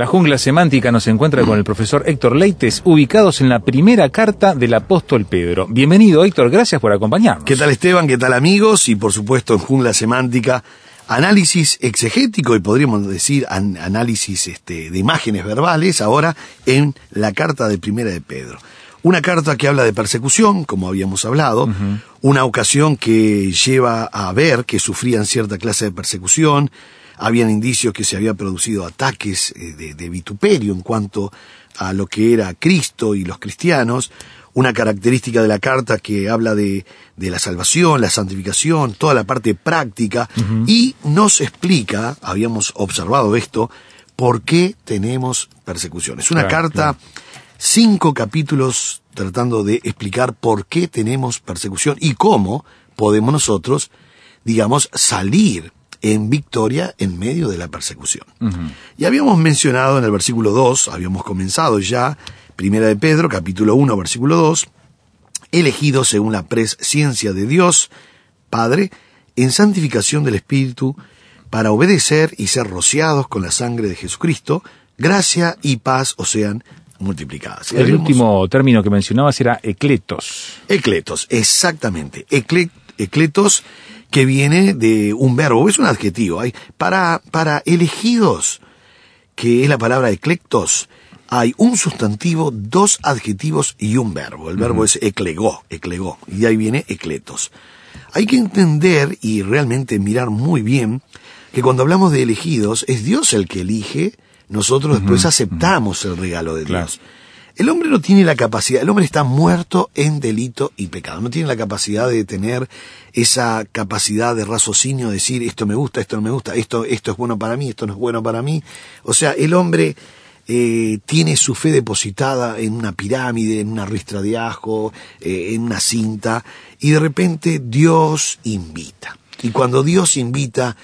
La jungla semántica nos encuentra con el profesor Héctor Leites, ubicados en la primera carta del apóstol Pedro. Bienvenido, Héctor, gracias por acompañarnos. ¿Qué tal Esteban? ¿Qué tal amigos? Y por supuesto en Jungla Semántica, análisis exegético y podríamos decir an- análisis este, de imágenes verbales ahora en la carta de Primera de Pedro. Una carta que habla de persecución, como habíamos hablado, una ocasión que lleva a ver que sufrían cierta clase de persecución, habían indicios que se había producido ataques eh, de, de vituperio en cuanto a lo que era Cristo y los cristianos, una característica de la carta que habla de, de la salvación, la santificación, toda la parte práctica, y nos explica, habíamos observado esto, por qué tenemos persecución. Es una Claro, carta, cinco capítulos tratando de explicar por qué tenemos persecución y cómo podemos nosotros, digamos, salir en victoria en medio de la persecución. Y habíamos mencionado en el versículo 2, habíamos comenzado ya, Primera de Pedro, capítulo 1, versículo 2, elegidos según la presciencia de Dios, Padre, en santificación del Espíritu, para obedecer y ser rociados con la sangre de Jesucristo, gracia y paz os sean multiplicadas. El habíamos- último término que mencionabas era ecletos. Ecletos, exactamente. Ecle- ecletos que viene de un verbo, es un adjetivo. Hay, para, para elegidos, que es la palabra eclectos, hay un sustantivo, dos adjetivos y un verbo. El verbo es eclegó, eclegó, y de ahí viene ecletos. Hay que entender y realmente mirar muy bien que cuando hablamos de elegidos, es Dios el que elige, nosotros después aceptamos el regalo de Claro. Dios. El hombre no tiene la capacidad, el hombre está muerto en delito y pecado, no tiene la capacidad de tener esa capacidad de raciocinio, de decir esto me gusta, esto no me gusta, esto, esto es bueno para mí, esto no es bueno para mí. O sea, el hombre eh, tiene su fe depositada en una pirámide, en una ristra de ajo, eh, en una cinta, y de repente Dios invita. Y cuando Dios invita,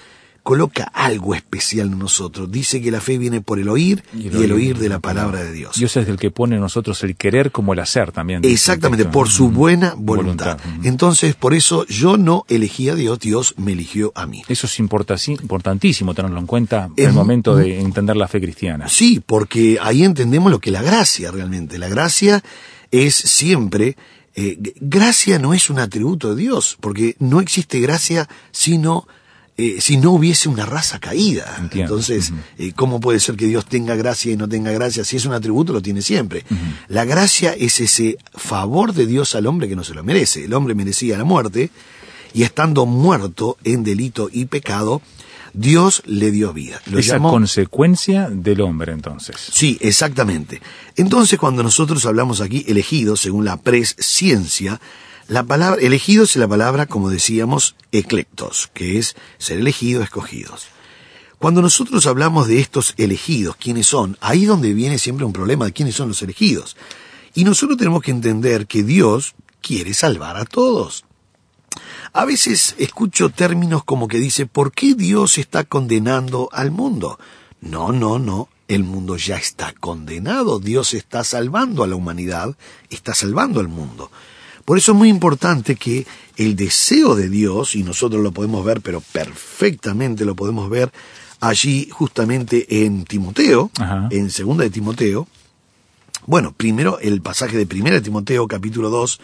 coloca algo especial en nosotros. Dice que la fe viene por el oír y el, oír de la palabra de Dios. Dios es el que pone en nosotros el querer como el hacer también. Exactamente, por su buena voluntad. Entonces, por eso yo no elegí a Dios, Dios me eligió a mí. Eso es importa- importantísimo tenerlo en cuenta en el momento de entender la fe cristiana. Sí, porque ahí entendemos lo que es la gracia realmente. La gracia es siempre, eh, gracia no es un atributo de Dios, porque no existe gracia sino eh, si no hubiese una raza caída. Entiendo. Entonces, eh, ¿cómo puede ser que Dios tenga gracia y no tenga gracia? Si es un atributo, lo tiene siempre. La gracia es ese favor de Dios al hombre que no se lo merece. El hombre merecía la muerte y estando muerto en delito y pecado, Dios le dio vida. Lo Esa llamó- consecuencia del hombre, entonces. Sí, exactamente. Entonces, cuando nosotros hablamos aquí elegidos, según la presciencia, la palabra elegidos es la palabra, como decíamos, eclectos, que es ser elegido, escogidos. Cuando nosotros hablamos de estos elegidos, ¿quiénes son? Ahí es donde viene siempre un problema de quiénes son los elegidos. Y nosotros tenemos que entender que Dios quiere salvar a todos. A veces escucho términos como que dice, ¿por qué Dios está condenando al mundo? No, no, no, el mundo ya está condenado, Dios está salvando a la humanidad, está salvando al mundo. Por eso es muy importante que el deseo de Dios, y nosotros lo podemos ver, pero perfectamente lo podemos ver allí justamente en Timoteo, Ajá. en segunda de Timoteo, bueno, primero el pasaje de primera de Timoteo capítulo 2,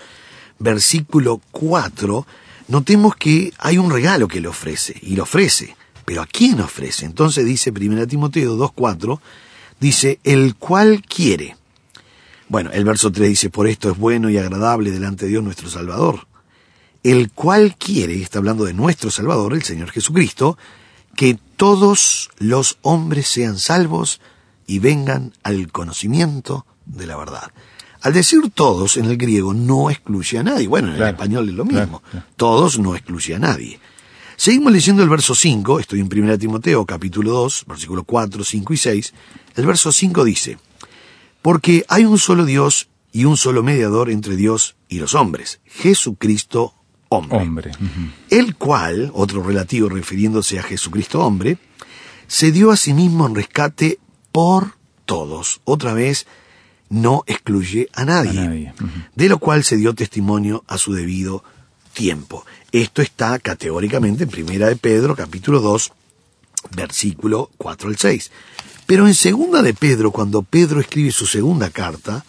versículo 4, notemos que hay un regalo que le ofrece, y lo ofrece. Pero ¿a quién ofrece? Entonces dice 1 Timoteo 2.4, dice, el cual quiere. Bueno, el verso 3 dice, por esto es bueno y agradable delante de Dios nuestro Salvador. El cual quiere, está hablando de nuestro Salvador, el Señor Jesucristo, que todos los hombres sean salvos y vengan al conocimiento de la verdad. Al decir todos en el griego no excluye a nadie. Bueno, en el español es lo mismo. Todos no excluye a nadie. Seguimos leyendo el verso 5, estoy en 1 Timoteo capítulo 2, versículos 4, 5 y 6. El verso 5 dice, Porque hay un solo Dios y un solo mediador entre Dios y los hombres, Jesucristo hombre. Hombre. El cual, otro relativo refiriéndose a Jesucristo hombre, se dio a sí mismo en rescate por todos. Otra vez, no excluye a nadie, A nadie, ujú. de lo cual se dio testimonio a su debido tiempo. Esto está categóricamente en Primera de Pedro, capítulo 2, versículo 4 al 6. Pero en Segunda de Pedro, cuando Pedro escribe su segunda carta,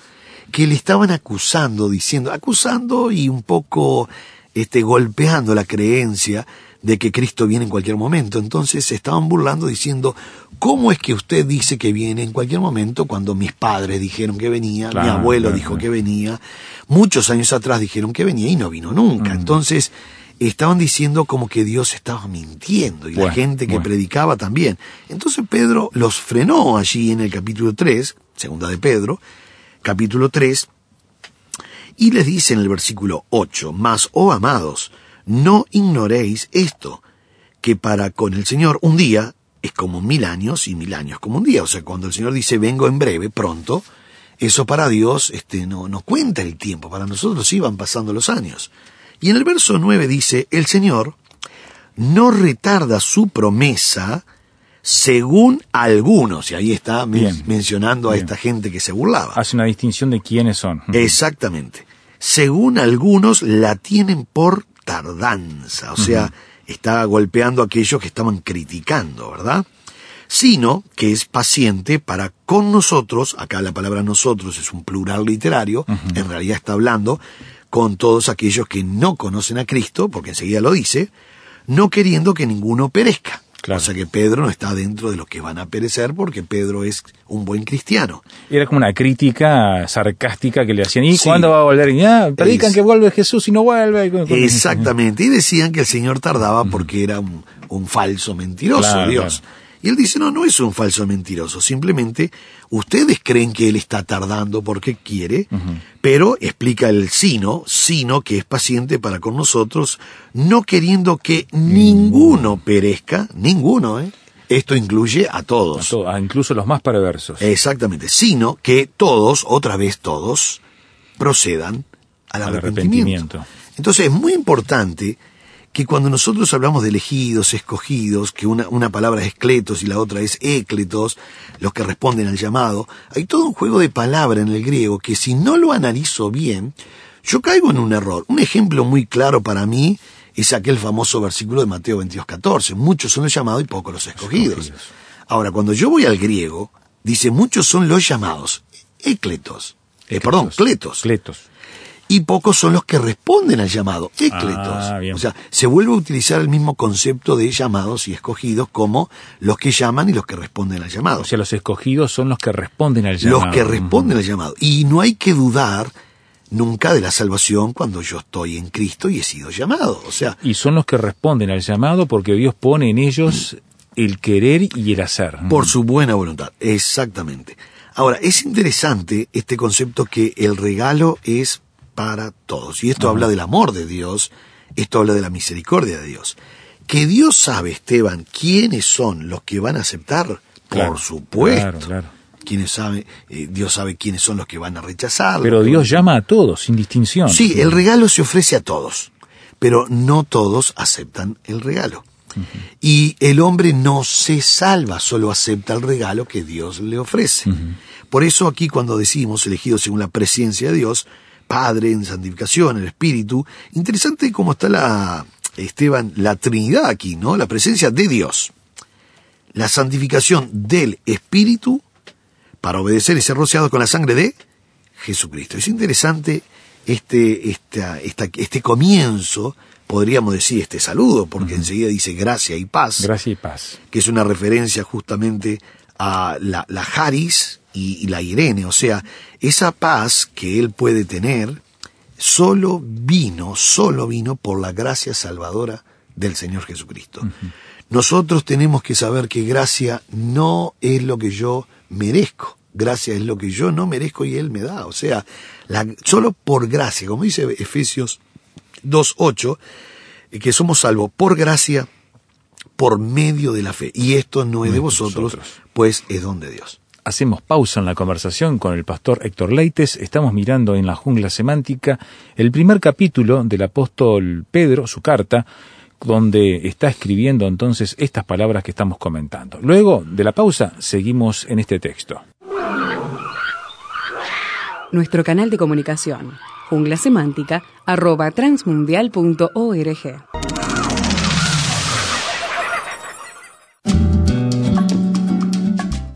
que le estaban acusando, diciendo, acusando y un poco este, golpeando la creencia de que Cristo viene en cualquier momento. Entonces se estaban burlando diciendo, ¿cómo es que usted dice que viene en cualquier momento cuando mis padres dijeron que venía, mi abuelo claro, dijo claro. que venía, muchos años atrás dijeron que venía y no vino nunca? Entonces estaban diciendo como que Dios estaba mintiendo y la gente que bueno. predicaba también. Entonces Pedro los frenó allí en el capítulo 3, segunda de Pedro, capítulo 3, y les dice en el versículo 8, Mas, oh amados, no ignoréis esto, que para con el Señor un día es como mil años y mil años como un día. O sea, cuando el Señor dice vengo en breve, pronto, eso para Dios este, no, no cuenta el tiempo, para nosotros sí van pasando los años. Y en el verso 9 dice, el Señor no retarda su promesa según algunos, y ahí está Bien, mencionando a bien. esta gente que se burlaba. Hace una distinción de quiénes son. Exactamente. Según algunos la tienen por tardanza, o sea, está golpeando a aquellos que estaban criticando, ¿verdad? Sino que es paciente para con nosotros, acá la palabra nosotros es un plural literario, en realidad está hablando con todos aquellos que no conocen a Cristo, porque enseguida lo dice, no queriendo que ninguno perezca. Claro. O sea que Pedro no está dentro de los que van a perecer porque Pedro es un buen cristiano. Era como una crítica sarcástica que le hacían. ¿Y Sí. cuándo va a volver? Y ah, predican Es- que vuelve Jesús y no vuelve. Exactamente. Y decían que el Señor tardaba porque era un, un falso mentiroso, Claro, Dios. claro. Y él dice, no, no es un falso mentiroso. Simplemente ustedes creen que él está tardando porque quiere, pero explica el sino, sino que es paciente para con nosotros, no queriendo que ninguno perezca, ninguno, ¿eh? Esto incluye a todos. A todo- a incluso los más perversos. Exactamente, sino que todos, otra vez todos, procedan al, Al arrepentimiento. arrepentimiento. Entonces es muy importante que cuando nosotros hablamos de elegidos, escogidos, que una, una palabra es escletos y la otra es écletos, los que responden al llamado, hay todo un juego de palabra en el griego que si no lo analizo bien, yo caigo en un error. Un ejemplo muy claro para mí es aquel famoso versículo de Mateo 22, 14. Muchos son los llamados y pocos los escogidos. Escogidos. Ahora, cuando yo voy al griego, dice muchos son los llamados, écletos. Eh, perdón, cletos. Cletos. Y pocos son los que responden al llamado, écletos. Ah. O sea, se vuelve a utilizar el mismo concepto de llamados y escogidos como los que llaman y los que responden al llamado. O sea, los escogidos son los que responden al llamado. los que responden al llamado. Y no hay que dudar nunca de la salvación cuando yo estoy en Cristo y he sido llamado. O sea, Y son los que responden al llamado porque Dios pone en ellos el querer y el hacer. Por su buena voluntad, exactamente. Ahora, es interesante este concepto que el regalo es para todos. Y esto habla del amor de Dios, esto habla de la misericordia de Dios. Que Dios sabe, Esteban, quiénes son los que van a aceptar, Claro, por supuesto. claro, claro. Sabe, eh, Dios sabe quiénes son los que van a rechazar. Pero Dios llama a todos, sin distinción. Sí, el regalo se ofrece a todos, pero no todos aceptan el regalo. Y el hombre no se salva, solo acepta el regalo que Dios le ofrece. Por eso aquí cuando decimos elegidos según la presencia de Dios, Padre en santificación, el Espíritu, interesante cómo está la, Esteban, la Trinidad aquí, ¿no? La presencia de Dios. La santificación del Espíritu para obedecer y ser rociado con la sangre de Jesucristo. Es interesante este, esta, esta- este comienzo, podríamos decir este saludo, porque enseguida dice gracia y paz, Gracia y paz. que es una referencia justamente a la, la Haris y, y la Irene, o sea, esa paz que él puede tener solo vino, solo vino por la gracia salvadora del Señor Jesucristo. Nosotros tenemos que saber que gracia no es lo que yo merezco. Gracia es lo que yo no merezco y Él me da. O sea, la- solo por gracia, como dice Efesios 2.8, eh, que somos salvos por gracia, por medio de la fe. Y esto no es de vosotros, pues es don de Dios. Hacemos pausa en la conversación con el pastor Héctor Leites. Estamos mirando en la jungla semántica el primer capítulo del apóstol Pedro, su carta, donde está escribiendo entonces estas palabras que estamos comentando. Luego de la pausa, seguimos en este texto. Nuestro canal de comunicación, jungla semántica, arroba transmundial.org.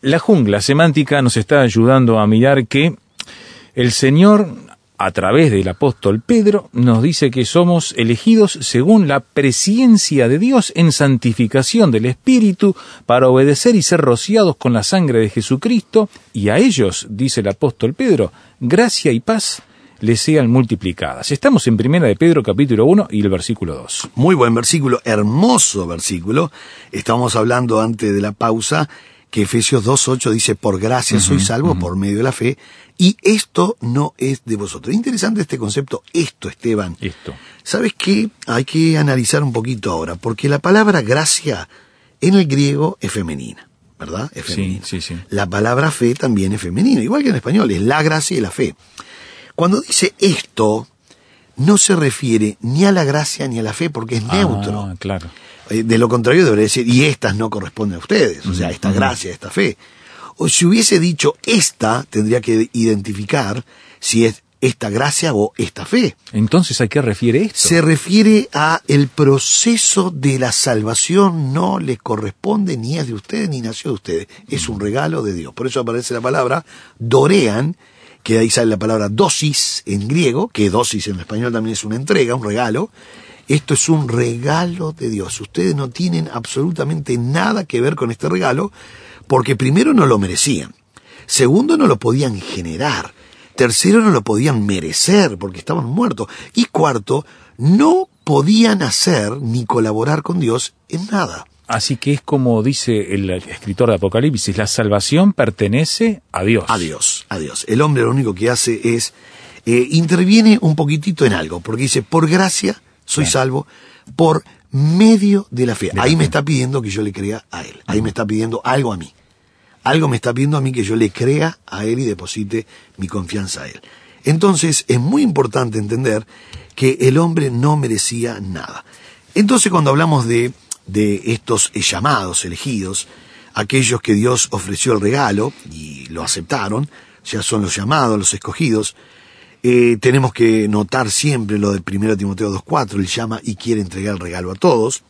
La jungla semántica nos está ayudando a mirar que el Señor, a través del apóstol Pedro, nos dice que somos elegidos según la presciencia de Dios en santificación del Espíritu para obedecer y ser rociados con la sangre de Jesucristo, y a ellos, dice el apóstol Pedro, gracia y paz les sean multiplicadas. Estamos en Primera de Pedro capítulo 1 y el versículo 2. Muy buen versículo, hermoso versículo. Estamos hablando antes de la pausa que Efesios 2.8 dice, por gracia soy salvo por medio de la fe, y esto no es de vosotros. Interesante este concepto, esto, Esteban. Esto. ¿Sabes qué? Hay que analizar un poquito ahora, porque la palabra gracia en el griego es femenina, ¿verdad? Es Sí, femenina. sí, sí. La palabra fe también es femenina, igual que en español, es la gracia y la fe. Cuando dice esto, no se refiere ni a la gracia ni a la fe, porque es neutro. Ah, claro. Eh, De lo contrario debería decir, y estas no corresponden a ustedes, o sea, esta gracia, esta fe. O si hubiese dicho esta, tendría que identificar si es esta gracia o esta fe. Entonces, ¿a qué refiere esto? Se refiere a el proceso de la salvación no le corresponde ni es de ustedes ni nació de ustedes, es un regalo de Dios. Por eso aparece la palabra dorean, que ahí sale la palabra dosis en griego, que dosis en español también es una entrega, un regalo. Esto es un regalo de Dios. Ustedes no tienen absolutamente nada que ver con este regalo, porque primero no lo merecían, segundo no lo podían generar, tercero no lo podían merecer porque estaban muertos, y cuarto no podían hacer ni colaborar con Dios en nada. Así que es como dice el escritor de Apocalipsis, la salvación pertenece a Dios. A Dios, a Dios. El hombre lo único que hace es eh, interviene un poquitito en algo, porque dice, por gracia soy salvo, por medio de la fe. De la Ahí me fe. está pidiendo que yo le crea a Él. Ahí me está pidiendo algo a mí. Algo me está pidiendo a mí que yo le crea a Él y deposite mi confianza a Él. Entonces es muy importante entender que el hombre no merecía nada. Entonces cuando hablamos de, de estos llamados, elegidos, aquellos que Dios ofreció el regalo y lo aceptaron, ya son los llamados, los escogidos, eh, tenemos que notar siempre lo del 1 Timoteo 2.4, él llama y quiere entregar el regalo a todos.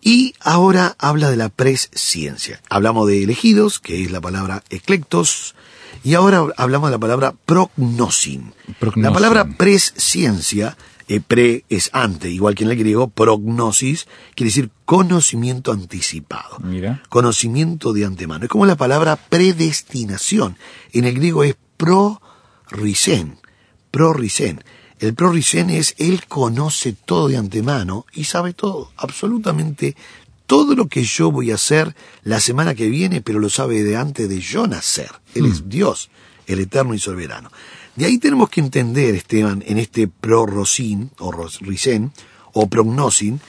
Y ahora habla de la presciencia. Hablamos de elegidos, que es la palabra eclectos, y ahora hablamos de la palabra prognosin. Prognosin. La palabra presciencia, eh, pre es ante, igual que en el griego, prognosis, quiere decir conocimiento anticipado. Mira. Conocimiento de antemano. Es como la palabra predestinación. En el griego es prorisen. Prorisen. El prorisen es él conoce todo de antemano y sabe todo, absolutamente todo lo que yo voy a hacer la semana que viene, pero lo sabe de antes de yo nacer. Él es Dios, el eterno y soberano. De ahí tenemos que entender, Esteban, en este prorrocín, o ricén, o prognosin,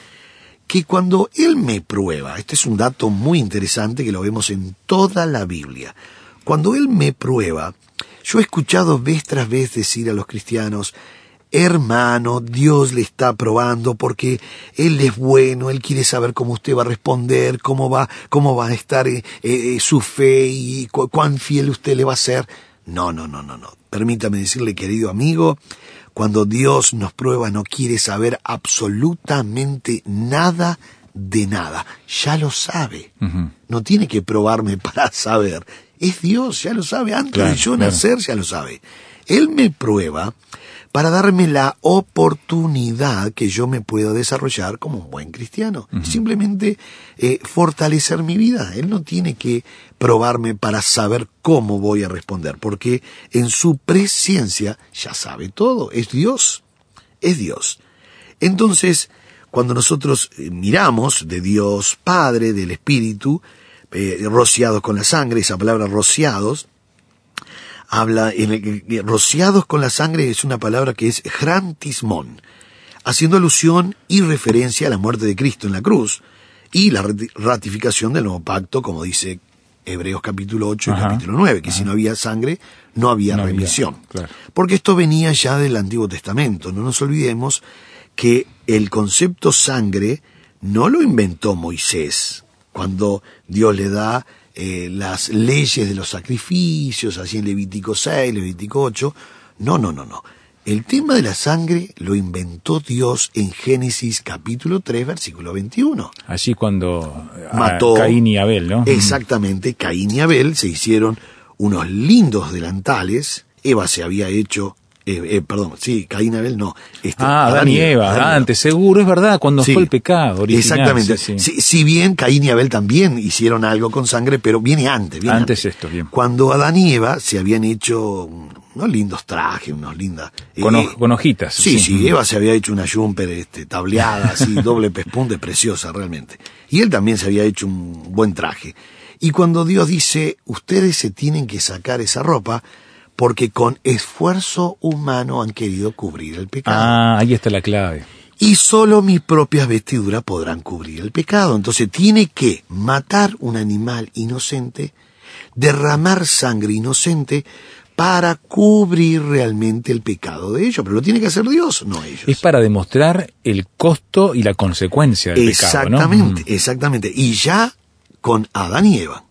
que cuando Él me prueba, este es un dato muy interesante que lo vemos en toda la Biblia, cuando Él me prueba, yo he escuchado vez tras vez decir a los cristianos, hermano, Dios le está probando porque Él es bueno, Él quiere saber cómo usted va a responder, cómo va, cómo va a estar eh, eh, su fe y cuán fiel usted le va a ser. No, no, no, no, no. Permítame decirle, querido amigo, cuando Dios nos prueba no quiere saber absolutamente nada de nada. Ya lo sabe. No tiene que probarme para saber. Es Dios, ya lo sabe. Antes de yo nacer, ya lo sabe. Él me prueba para darme la oportunidad que yo me pueda desarrollar como un buen cristiano. Simplemente eh, fortalecer mi vida. Él no tiene que probarme para saber cómo voy a responder, porque en su presencia ya sabe todo. Es Dios. Es Dios. Entonces, cuando nosotros eh, miramos de Dios Padre, del Espíritu, eh, rociados con la sangre, esa palabra rociados, habla, en el, rociados con la sangre es una palabra que es grantismón, haciendo alusión y referencia a la muerte de Cristo en la cruz y la ratificación del nuevo pacto, como dice Hebreos capítulo 8 y capítulo 9, que si no había sangre, no había remisión. Porque esto venía ya del Antiguo Testamento. No nos olvidemos que el concepto sangre no lo inventó Moisés cuando Dios le da eh, las leyes de los sacrificios, así en Levítico 6, Levítico 8. No, no, no, no. El tema de la sangre lo inventó Dios en Génesis capítulo 3, versículo 21. Así cuando ah, mató Caín y Abel, ¿no? Exactamente, Caín y Abel se hicieron unos lindos delantales. Eva se había hecho eh, eh, perdón, sí, Caín Abel no. Este, ah, Adán, y Eva, antes, seguro, es verdad, cuando fue el pecado. exactamente. Si, bien Caín y Abel también hicieron algo con sangre, pero viene antes. Viene antes, esto, bien. Cuando Adán y Eva se habían hecho unos lindos trajes, unos lindas. Con, eh, hojitas. Sí, sí, Eva se había hecho una jumper este, tableada, así, doble pespunte, preciosa realmente. Y él también se había hecho un buen traje. Y cuando Dios dice, ustedes se tienen que sacar esa ropa, porque con esfuerzo humano han querido cubrir el pecado. Ah, ahí está la clave. Y solo mis propias vestiduras podrán cubrir el pecado. Entonces tiene que matar un animal inocente, derramar sangre inocente para cubrir realmente el pecado de ellos. Pero lo tiene que hacer Dios, no ellos. Es para demostrar el costo y la consecuencia del exactamente, pecado. Exactamente, exactamente. Y ya con Adán y Eva,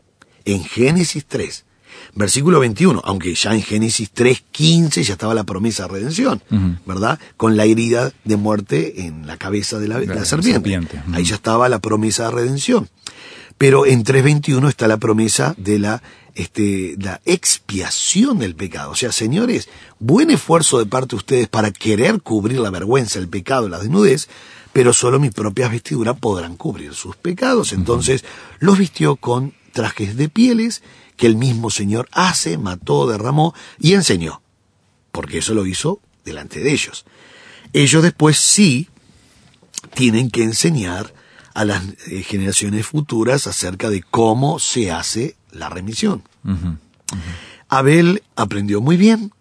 en Génesis 3, versículo 21, aunque ya en Génesis 3.15 ya estaba la promesa de redención, ¿verdad? Con la herida de muerte en la cabeza de la, serpiente. Ahí ya estaba la promesa de redención. Pero en 3.21 está la promesa de la, este, la expiación del pecado. O sea, señores, buen esfuerzo de parte de ustedes para querer cubrir la vergüenza, el pecado, la desnudez, pero solo mis propias vestiduras podrán cubrir sus pecados. Entonces los vistió con trajes de pieles que el mismo Señor hace, mató, derramó y enseñó, porque eso lo hizo delante de ellos. Ellos después sí tienen que enseñar a las eh, generaciones futuras acerca de cómo se hace la remisión. Abel aprendió muy bien,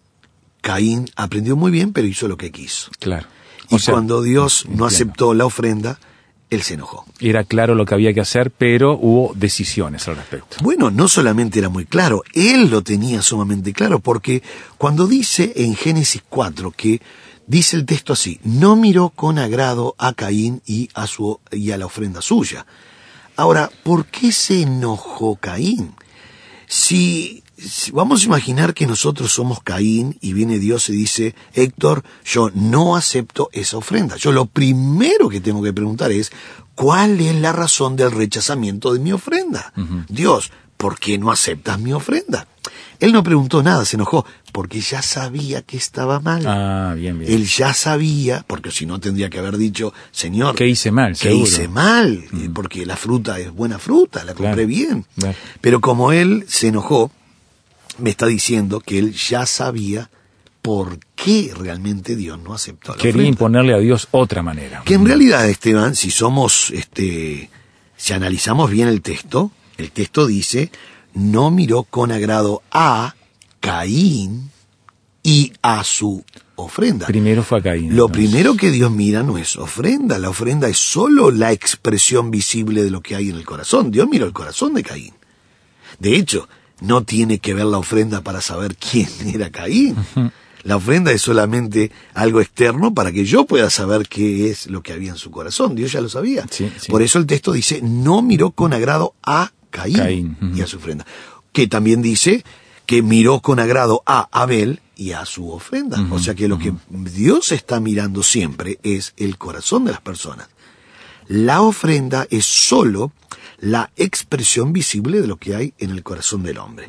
Caín aprendió muy bien, pero hizo lo que quiso. Claro. y cuando Dios no aceptó la ofrenda, él se enojó. Era claro lo que había que hacer, pero hubo decisiones al respecto. Bueno, no solamente era muy claro, él lo tenía sumamente claro, porque cuando dice en Génesis 4 que dice el texto así, no miró con agrado a Caín y a, su, y a la ofrenda suya. Ahora, ¿por qué se enojó Caín? Si vamos a imaginar que nosotros somos Caín y viene Dios y dice, Héctor, yo no acepto esa ofrenda. Yo lo primero que tengo que preguntar es, ¿cuál es la razón del rechazamiento de mi ofrenda? Dios, ¿por qué no aceptas mi ofrenda? Él no preguntó nada, se enojó, porque ya sabía que estaba mal. Ah, bien, bien. Él ya sabía, porque si no tendría que haber dicho, Señor, ¿qué hice mal? ¿Qué hice mal? Porque la fruta es buena fruta, la compré bien. Pero como él se enojó, me está diciendo que él ya sabía por qué realmente Dios no aceptó la Quería imponerle a Dios otra manera. Que en realidad, Esteban, si somos este si analizamos bien el texto, el texto dice, no miró con agrado a Caín y a su ofrenda. Primero fue a Caín. Lo entonces. primero que Dios mira no es ofrenda, la ofrenda es solo la expresión visible de lo que hay en el corazón. Dios miró el corazón de Caín. De hecho, no tiene que ver la ofrenda para saber quién era Caín. La ofrenda es solamente algo externo para que yo pueda saber qué es lo que había en su corazón. Dios ya lo sabía. Sí, sí. Por eso el texto dice, no miró con agrado a Caín, y a su ofrenda. Que también dice que miró con agrado a Abel y a su ofrenda. O sea que lo que Dios está mirando siempre es el corazón de las personas. La ofrenda es sólo la expresión visible de lo que hay en el corazón del hombre.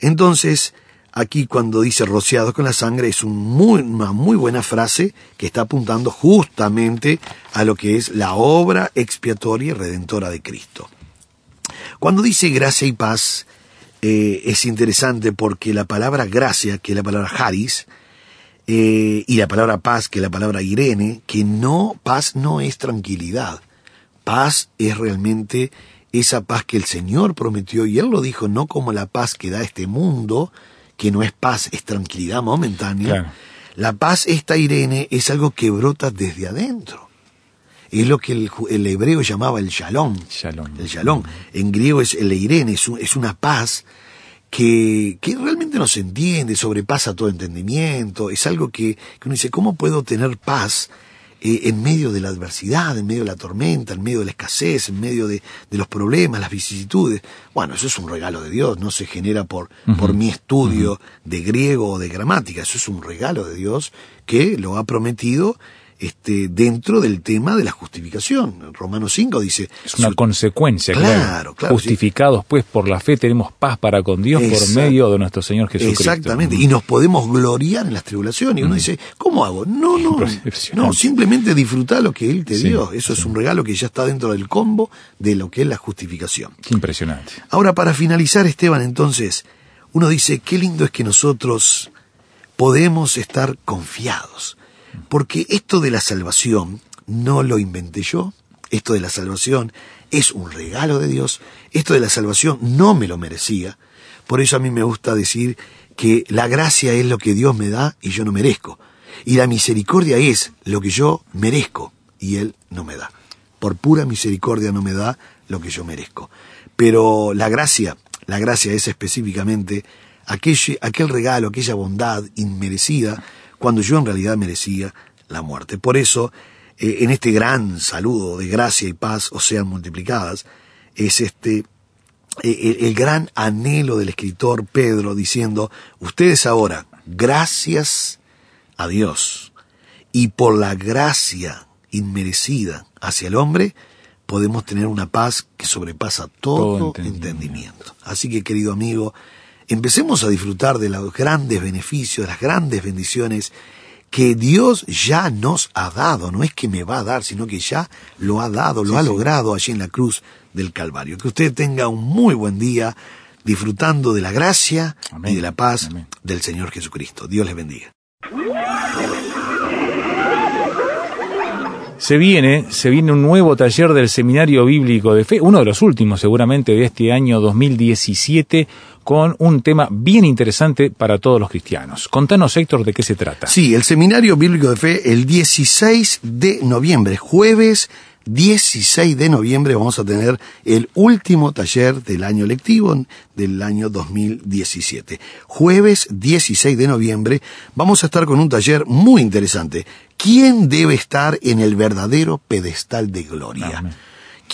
Entonces, aquí cuando dice rociado con la sangre es un muy- una muy buena frase que está apuntando justamente a lo que es la obra expiatoria y redentora de Cristo. Cuando dice gracia y paz, eh, es interesante porque la palabra gracia, que es la palabra haris, eh, y la palabra paz, que es la palabra Irene, que no, paz no es tranquilidad. Paz es realmente esa paz que el Señor prometió, y Él lo dijo, no como la paz que da este mundo, que no es paz, es tranquilidad momentánea. Claro. La paz, esta Irene, es algo que brota desde adentro. Es lo que el, hebreo llamaba el shalom. Shalom. El shalom. En griego es el Irene, es, un- es una paz que, que realmente no se entiende, sobrepasa todo entendimiento. Es algo que, que uno dice, ¿cómo puedo tener paz eh, en medio de la adversidad, en medio de la tormenta, en medio de la escasez, en medio de, de los problemas, las vicisitudes? Bueno, eso es un regalo de Dios, no se genera por, por mi estudio de griego o de gramática, eso es un regalo de Dios que lo ha prometido este, dentro del tema de la justificación. Romanos 5 dice... Es una "Su- consecuencia, Claro, Justificados, pues, por la fe tenemos paz para con Dios por medio de nuestro Señor Jesucristo. Exactamente, y nos podemos gloriar en las tribulaciones. Y uno dice, ¿cómo hago? No, no, no, simplemente disfrutar lo que Él te Sí, dio. Eso es un regalo que ya está dentro del combo de lo que es la justificación. Qué impresionante. Ahora, para finalizar, Esteban, entonces, uno dice, qué lindo es que nosotros podemos estar confiados, porque esto de la salvación no lo inventé yo, esto de la salvación es un regalo de Dios, esto de la salvación no me lo merecía, por eso a mí me gusta decir que la gracia es lo que Dios me da y yo no merezco, y la misericordia es lo que yo merezco y Él no me da. Por pura misericordia no me da lo que yo merezco. Pero la gracia, la gracia es específicamente aquel, aquel regalo, aquella bondad inmerecida, cuando yo en realidad merecía la muerte. Por eso, eh, en este gran saludo de gracia y paz, o sean multiplicadas, es este eh, el, el gran anhelo del escritor Pedro diciendo, ustedes ahora, gracias a Dios, y por la gracia inmerecida hacia el hombre, podemos tener una paz que sobrepasa todo, Todo entendimiento. entendimiento. Así que, querido amigo, empecemos a disfrutar de los grandes beneficios, de las grandes bendiciones que Dios ya nos ha dado. No es que me va a dar, sino que ya lo ha dado, lo ha logrado allí en la cruz del Calvario. Que usted tenga un muy buen día disfrutando de la gracia Amén. y de la paz Amén. del Señor Jesucristo. Dios les bendiga. Se viene, se viene un nuevo taller del Seminario Bíblico de Fe, uno de los últimos seguramente de este año 2017, con un tema bien interesante para todos los cristianos. Contanos, Héctor, de qué se trata. Sí, el Seminario Bíblico de Fe, el 16 de noviembre, jueves 16 de noviembre, vamos a tener el último taller del año lectivo del año 2017. Jueves 16 de noviembre, vamos a estar con un taller muy interesante. ¿Quién debe estar en el verdadero pedestal de gloria?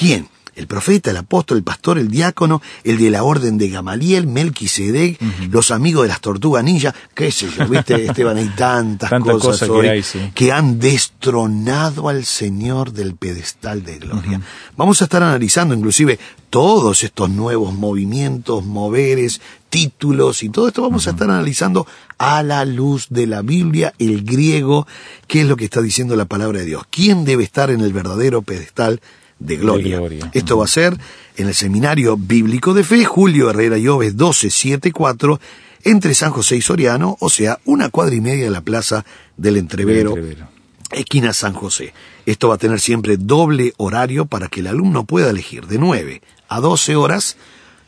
¿Quién? El profeta, el apóstol, el pastor, el diácono, el de la orden de Gamaliel, Melquisedec, los amigos de las tortugas ninja, qué sé yo, viste, Esteban, hay tantas Tanta cosas cosa que hoy hay, sí. que han destronado al Señor del pedestal de gloria. Vamos a estar analizando inclusive todos estos nuevos movimientos, moveres, títulos y todo esto vamos a estar analizando a la luz de la Biblia, el griego, qué es lo que está diciendo la palabra de Dios. ¿Quién debe estar en el verdadero pedestal de gloria? gloria. Esto va a ser en el Seminario Bíblico de Fe, Julio Herrera Lloves 1274, entre San José y Soriano, o sea, una cuadra y media de la plaza del Entrevero, Entrevero. esquina San José. Esto va a tener siempre doble horario para que el alumno pueda elegir de 9 a 12 horas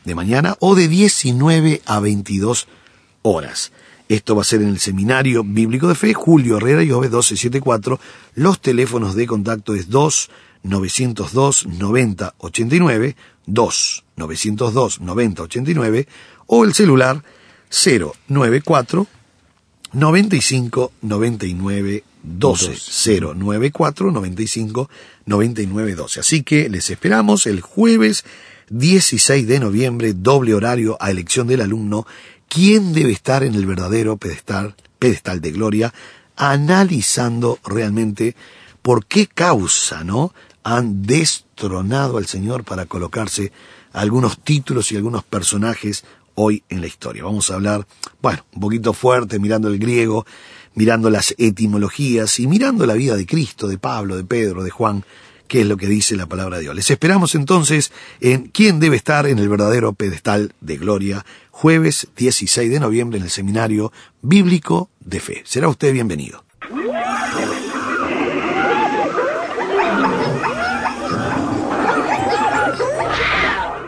de mañana o de 19 a 22 horas. Esto va a ser en el Seminario Bíblico de Fe, Julio Herrera y Ove 1274. Los teléfonos de contacto es 2 902 90 89, 2 902 90 89 o el celular 094 95 99 12 094 95 99 12. Así que les esperamos el jueves 16 de noviembre, doble horario a elección del alumno, quién debe estar en el verdadero pedestal, pedestal de gloria, analizando realmente por qué causa, ¿no? Han destronado al Señor para colocarse algunos títulos y algunos personajes hoy en la historia. Vamos a hablar, bueno, un poquito fuerte, mirando el griego, mirando las etimologías y mirando la vida de Cristo, de Pablo, de Pedro, de Juan, qué es lo que dice la palabra de Dios. Les esperamos entonces en quién debe estar en el verdadero pedestal de gloria, jueves 16 de noviembre en el Seminario Bíblico de Fe. Será usted bienvenido.